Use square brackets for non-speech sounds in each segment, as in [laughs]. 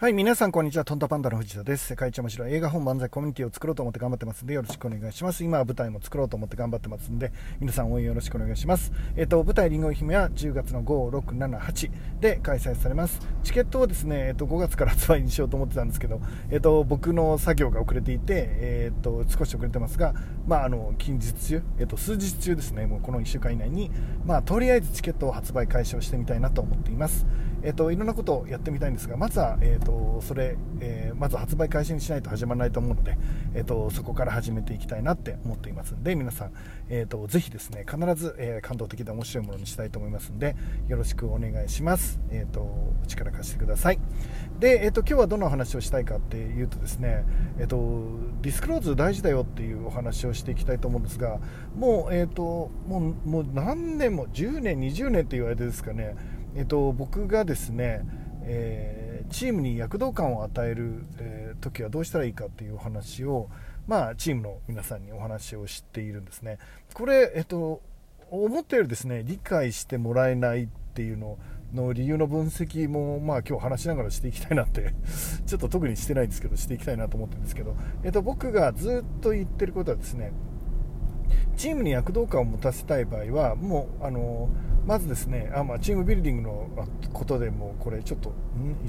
はい、皆さんこんにちは。トンタパンダの藤田です。世界一面白い映画本漫才コミュニティを作ろうと思って頑張ってますんで、よろしくお願いします。今は舞台も作ろうと思って頑張ってますんで、皆さん応援よろしくお願いします。えっ、と、舞台りんご姫は10月の5、6、7、8で開催されます。チケットをですね、えっ、と、5月から発売にしようと思ってたんですけど、えっ、と、僕の作業が遅れていて、えっ、と、少し遅れてますが、まあ、あの、近日中、えっ、と、数日中ですね、もうこの1週間以内に、まあ、とりあえずチケットを発売開始をしてみたいなと思っています。えっ、と、いろんなことをやってみたいんですが、まずは、えっ、と、それ、えー、まず発売開始にしないと始まらないと思うので、えーと、そこから始めていきたいなって思っていますので皆さん、えーと、ぜひですね必ず、えー、感動的で面白いものにしたいと思いますのでよろしくお願いします、えーと、お力貸してください。で、えー、と今日はどの話をしたいかっていうとですね、えー、とディスクローズ大事だよっていうお話をしていきたいと思うんですがもう,、えー、ともうもう何年も10年20年って言われてですかね、えー、と僕がですねえー、チームに躍動感を与える、えー、時はどうしたらいいかっていうお話を、まあ、チームの皆さんにお話をしているんですね。これ、えっと、思ったよりですね理解してもらえないっていうのの理由の分析も、まあ、今日話しながらしていきたいなって [laughs] ちょっと特にしてないんですけどしていきたいなと思ってるんですけど、えっと、僕がずっと言ってることはですねチームに躍動感を持たせたい場合はもうあのまずですねあ、まあ、チームビルディングのことでもこれちょっと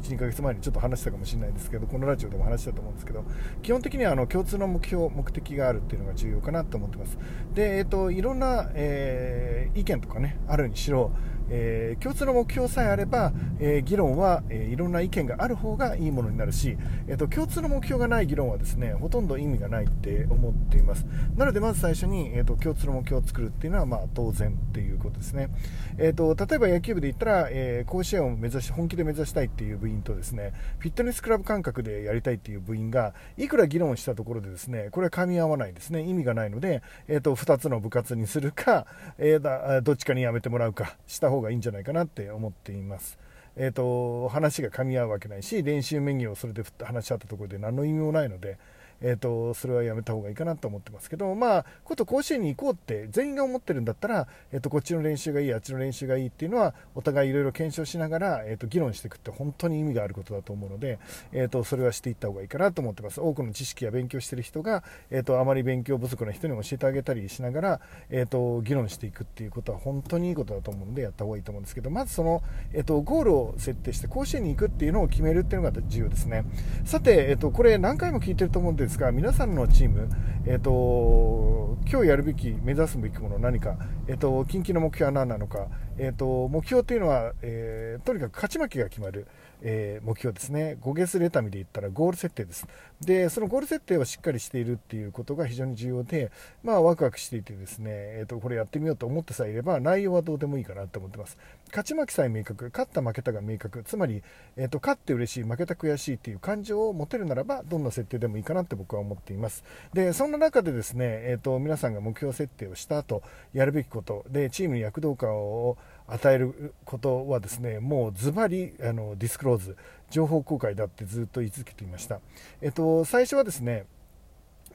12ヶ月前にちょっと話したかもしれないですけどこのラジオでも話したと思うんですけど基本的にはあの共通の目標目的があるっていうのが重要かなと思ってます。で、えっと、いろんな、えー、意見とかねあるにしろえー、共通の目標さえあれば、えー、議論は、えー、いろんな意見がある方がいいものになるし、えーと、共通の目標がない議論はですねほとんど意味がないって思っています。なのでまず最初に、えーと、共通の目標を作るっていうのは、まあ、当然っていうことですね、えーと、例えば野球部で言ったら、え甲子園を目指し本気で目指したいっていう部員とですねフィットネスクラブ感覚でやりたいっていう部員がいくら議論したところでですねこれは噛み合わないですね意味がないので、えー、と2つの部活にするか、えだどっちかにやめてもらうかした方がいいんじゃないかなって思っています。えーと、話が噛み合うわけないし練習メニューをそれで話し合ったところで何の意味もないので、えーと、それはやめた方がいいかなと思ってますけど、まあ、こと甲子園に行こうって全員が思ってるんだったら、えーと、こっちの練習がいい、あっちの練習がいいっていうのは、お互いいろいろ検証しながら、えー、と議論していくって本当に意味があることだと思うので、えー、とそれはしていった方がいいかなと思ってます。多くの知識や勉強してる人が、えー、とあまり勉強不足な人に教えてあげたりしながら、えー、と議論していくっていうことは本当にいいことだと思うので、やった方がいいと思うんですけど、まずその、えー、とゴールを設定して甲子園に行くっていうのを決めるっていうのが重要ですね。さて、えー、とこれ何回も聞いてると思うんですが、皆さんのチーム、えーと、今日やるべき、目指すべきもの何か、えーと、近畿の目標は何なのか、えーと、目標というのは、えー、とにかく勝ち負けが決まる、えー、目標ですね、5ゲスレタミで言ったらゴール設定です。で、そのゴール設定をしっかりしているっていうことが非常に重要で、まあ、ワクワクしていてですね、えーと、これやってみようと思ってさえいれば、内容はどうでもいいかなと思ってます。勝ち負けさえ明確、勝った負けたが明確、つまり、えーと、勝って嬉しい、負けた悔しいっていう感情を持てるならば、どんな設定でもいいかなって僕は思っています。で、そんな中でですね、えーと、皆さんが目標設定をした後、やるべきこと、で、チームに躍動感を与えることはですねもうズバリあのディスクローズ情報公開だってずっと言い続けていました、えっと、最初はですね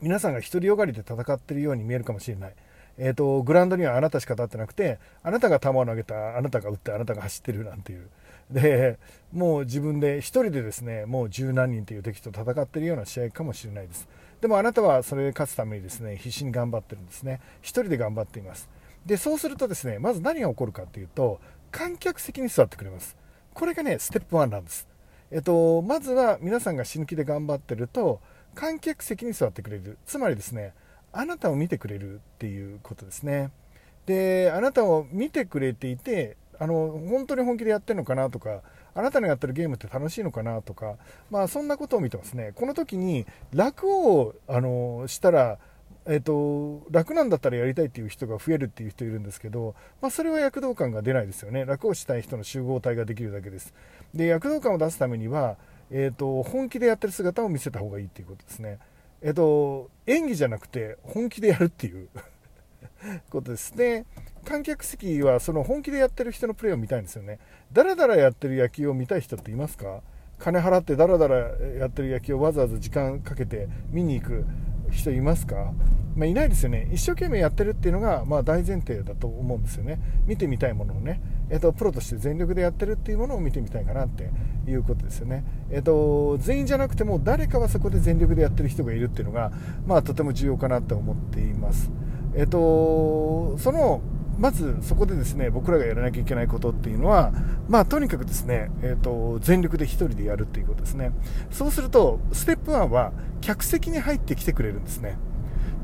皆さんが独りよがりで戦っているように見えるかもしれない。えーと、グラウンドにはあなたしか立ってなくてあなたが球を投げたあなたが打ってあなたが走ってるなんていう。でもう自分で1人でですねもう十何人という敵と戦っているような試合かもしれないです。でもあなたはそれで勝つためにですね必死に頑張ってるんですね。1人で頑張っています。でそうするとですねまず何が起こるかっていうと観客席に座ってくれます。これがねステップ1なんです。えっとまずは皆さんが死ぬ気で頑張ってると観客席に座ってくれる。つまりですねあなたを見てくれるっていうことですね。であなたを見てくれていてあの本当に本気でやってるのかなとかあなたのやってるゲームって楽しいのかなとか、まあ、そんなことを見てますね。この時に楽をあのしたらえーと、楽なんだったらやりたいっていう人が増えるっていう人いるんですけど、まあ、それは躍動感が出ないですよね。楽をしたい人の集合体ができるだけです。で躍動感を出すためには、えーと、本気でやってる姿を見せた方がいいっていうことですね。えっ、と演技じゃなくて本気でやるっていう [laughs] ことです。ね観客席はその本気でやってる人のプレーを見たいんですよね。だらだらやってる野球を見たい人っていますか？金払ってだらだらやってる野球をわざわざ時間かけて見に行く。人いますか、まあ、いないですよね。一生懸命やってるっていうのが、まあ、大前提だと思うんですよね。見てみたいものをね、えーと、プロとして全力でやってるっていうものを見てみたいかなっていうことですよね、えーと、全員じゃなくても誰かはそこで全力でやってる人がいるっていうのが、まあ、とても重要かなと思っています。えっ、とそのまずそこでですね僕らがやらなきゃいけないことっていうのは、まあ、とにかくですね、えーと、全力で1人でやるっていうことですね。そうするとステップ1は客席に入ってきてくれるんですね。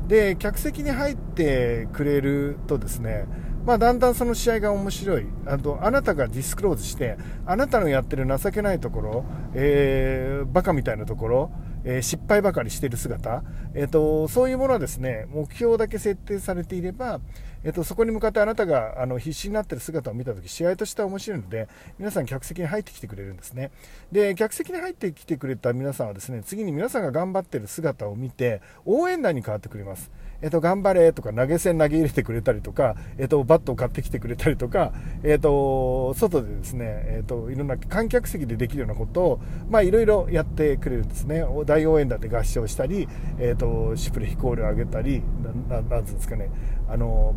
で客席に入ってくれるとですねまあ、だんだんその試合が面白い。あとあなたがディスクローズしてあなたのやってる情けないところ、えー、バカみたいなところえー、失敗ばかりしている姿、えーと、そういうものはですね目標だけ設定されていれば、えーと、そこに向かってあなたがあの必死になってる姿を見たとき試合としては面白いので皆さん客席に入ってきてくれるんですね。で客席に入ってきてくれた皆さんはですね次に皆さんが頑張ってる姿を見て応援団に変わってくれます。えっと、頑張れとか投げ銭投げ入れてくれたりとか、えっと、バットを買ってきてくれたりとか、えっと、外でですね、えっと、いろんな観客席でできるようなことを、まあ、いろいろやってくれるんですね。大応援団で合唱したり、えっと、シュプレヒコールを上げたり、ななんつうんですかね、あの、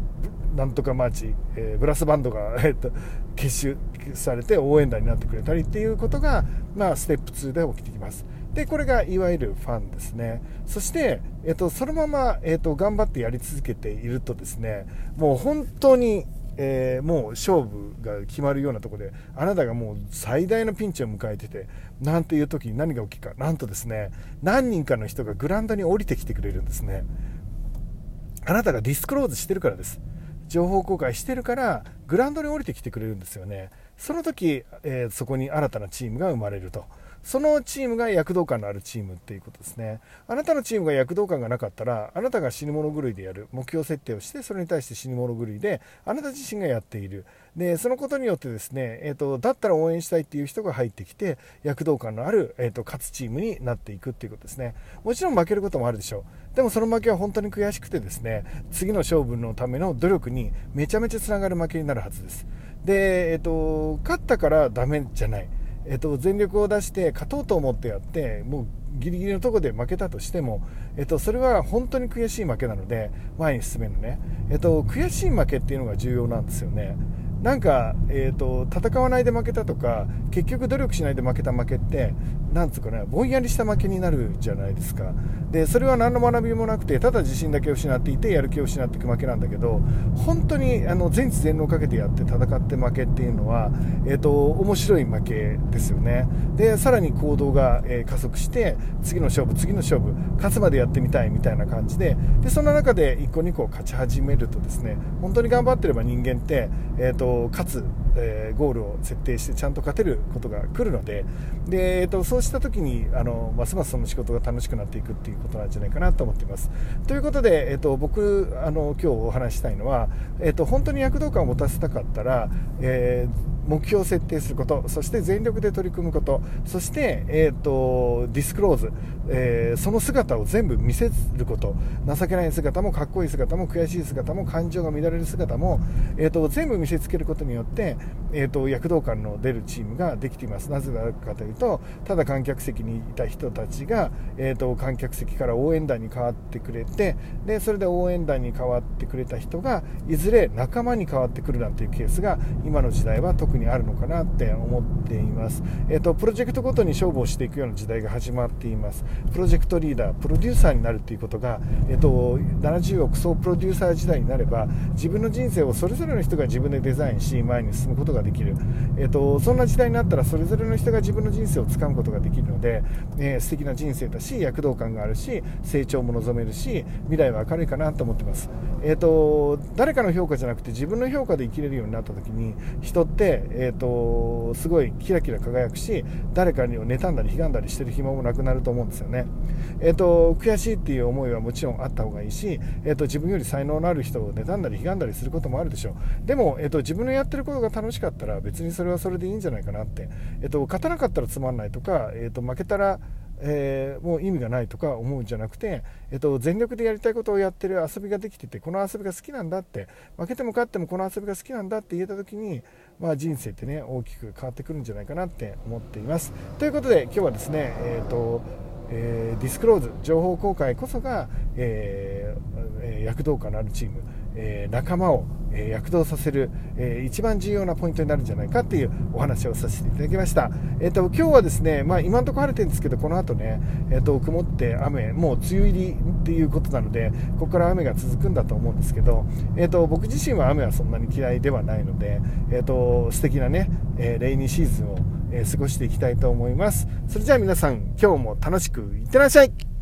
なんとかマーチ、えー、ブラスバンドが、えっと、結集されて応援団になってくれたりっていうことが、まあ、ステップ2で起きてきます。でこれがいわゆるファンですねそして、えっと、そのまま、えっと、頑張ってやり続けているとですねもう本当にえー、もう勝負が決まるようなところであなたがもう最大のピンチを迎えててなんていう時に何が起きるかなんとですね何人かの人がグラウンドに降りてきてくれるんですねあなたがディスクローズしてるからです。情報公開してるからグラウンドに降りてきてくれるんですよね。その時、えー、そこに新たなチームが生まれると。そのチームが躍動感のあるチームっていうことですね。あなたのチームが躍動感がなかったら、あなたが死に物狂いでやる、目標設定をして、それに対して死に物狂いで、あなた自身がやっている。で、そのことによってですね、えっ、ー、と、だったら応援したいっていう人が入ってきて、躍動感のある、えっ、ー、と、勝つチームになっていくっていうことですね。もちろん負けることもあるでしょう。でもその負けは本当に悔しくてですね、次の勝負のための努力にめちゃめちゃつながる負けになるはずです。で、えっ、ー、と、勝ったからダメじゃない。えっと、全力を出して勝とうと思ってやってもうギリギリのところで負けたとしても、えっと、それは本当に悔しい負けなので前に進めるね、えっと、悔しい負けっていうのが重要なんですよね。なんか、えーと、戦わないで負けたとか結局努力しないで負けた負けってなんつうかねぼんやりした負けになるじゃないですか。でそれは何の学びもなくてただ自信だけを失っていてやる気を失っていく負けなんだけど本当にあの全知全能をかけてやって戦って負けっていうのは、えーと、面白い負けですよね。でさらに行動が、えー、加速して次の勝負次の勝負勝つまでやってみたいみたいな感じででそんな中で1個2個勝ち始めるとですね本当に頑張ってれば人間って、えーと勝つ、えー、ゴールを設定してちゃんと勝てることが来るのでで、えーと、そうした時にあのますますその仕事が楽しくなっていくっていうことなんじゃないかなと思っています。ということで、えーと、僕あの今日お話したいのは、えーと、本当に躍動感を持たせたかったら、えー目標を設定することそして全力で取り組むことそして、えーと、ディスクローズ、えー、その姿を全部見せること情けない姿もかっこいい姿も悔しい姿も感情が乱れる姿も、えーと、全部見せつけることによって、えーと、躍動感の出るチームができています。なぜなかというとただ観客席にいた人たちが、えー、と観客席から応援団に変わってくれてでそれで応援団に変わってくれた人がいずれ仲間に変わってくるなんていうケースが今の時代は特ににあるのかなって思っています、えーと、プロジェクトごとに勝負をしていくような時代が始まっています。プロジェクトリーダープロデューサーになるっていうことが、えーと、70億総プロデューサー時代になれば自分の人生をそれぞれの人が自分でデザインし前に進むことができる、えーと、そんな時代になったらそれぞれの人が自分の人生をつかむことができるので、えー、素敵な人生だし躍動感があるし成長も望めるし未来は明るいかなと思ってます、えー、と誰かの評価じゃなくて自分の評価で生きれるようになった時に人って、えー、とすごいキラキラ輝くし誰かに妬んだり悲願だりしてる暇もなくなると思うんですよね、えーと、悔しいっていう思いはもちろんあった方がいいし、えーと、自分より才能のある人を妬んだり悲願だりすることもあるでしょう。でも、えーと、自分のやってることが楽しかったら別にそれはそれでいいんじゃないかなって、えー、と勝たなかったらつまんないとか、えー、と負けたらえー、もう意味がないとか思うんじゃなくて、えっと、全力でやりたいことをやってる遊びができててこの遊びが好きなんだって負けても勝ってもこの遊びが好きなんだって言えた時に、まあ、人生ってね大きく変わってくるんじゃないかなって思っています。ということで今日はですね、えーとえー、ディスクローズ情報公開こそが、えー、躍動感のあるチーム、え、仲間を、え躍動させる、え一番重要なポイントになるんじゃないかっていうお話をさせていただきました、えーと、今日はですね、まあ、今のところ晴れてるんですけどこの後ね、えーと、曇って雨もう梅雨入りっていうことなのでここから雨が続くんだと思うんですけど、えーと、僕自身は雨はそんなに嫌いではないので、えー、と素敵なね、えレイニーシーズンをえ過ごしていきたいと思います。それじゃあ皆さん、今日も楽しくいってらっしゃい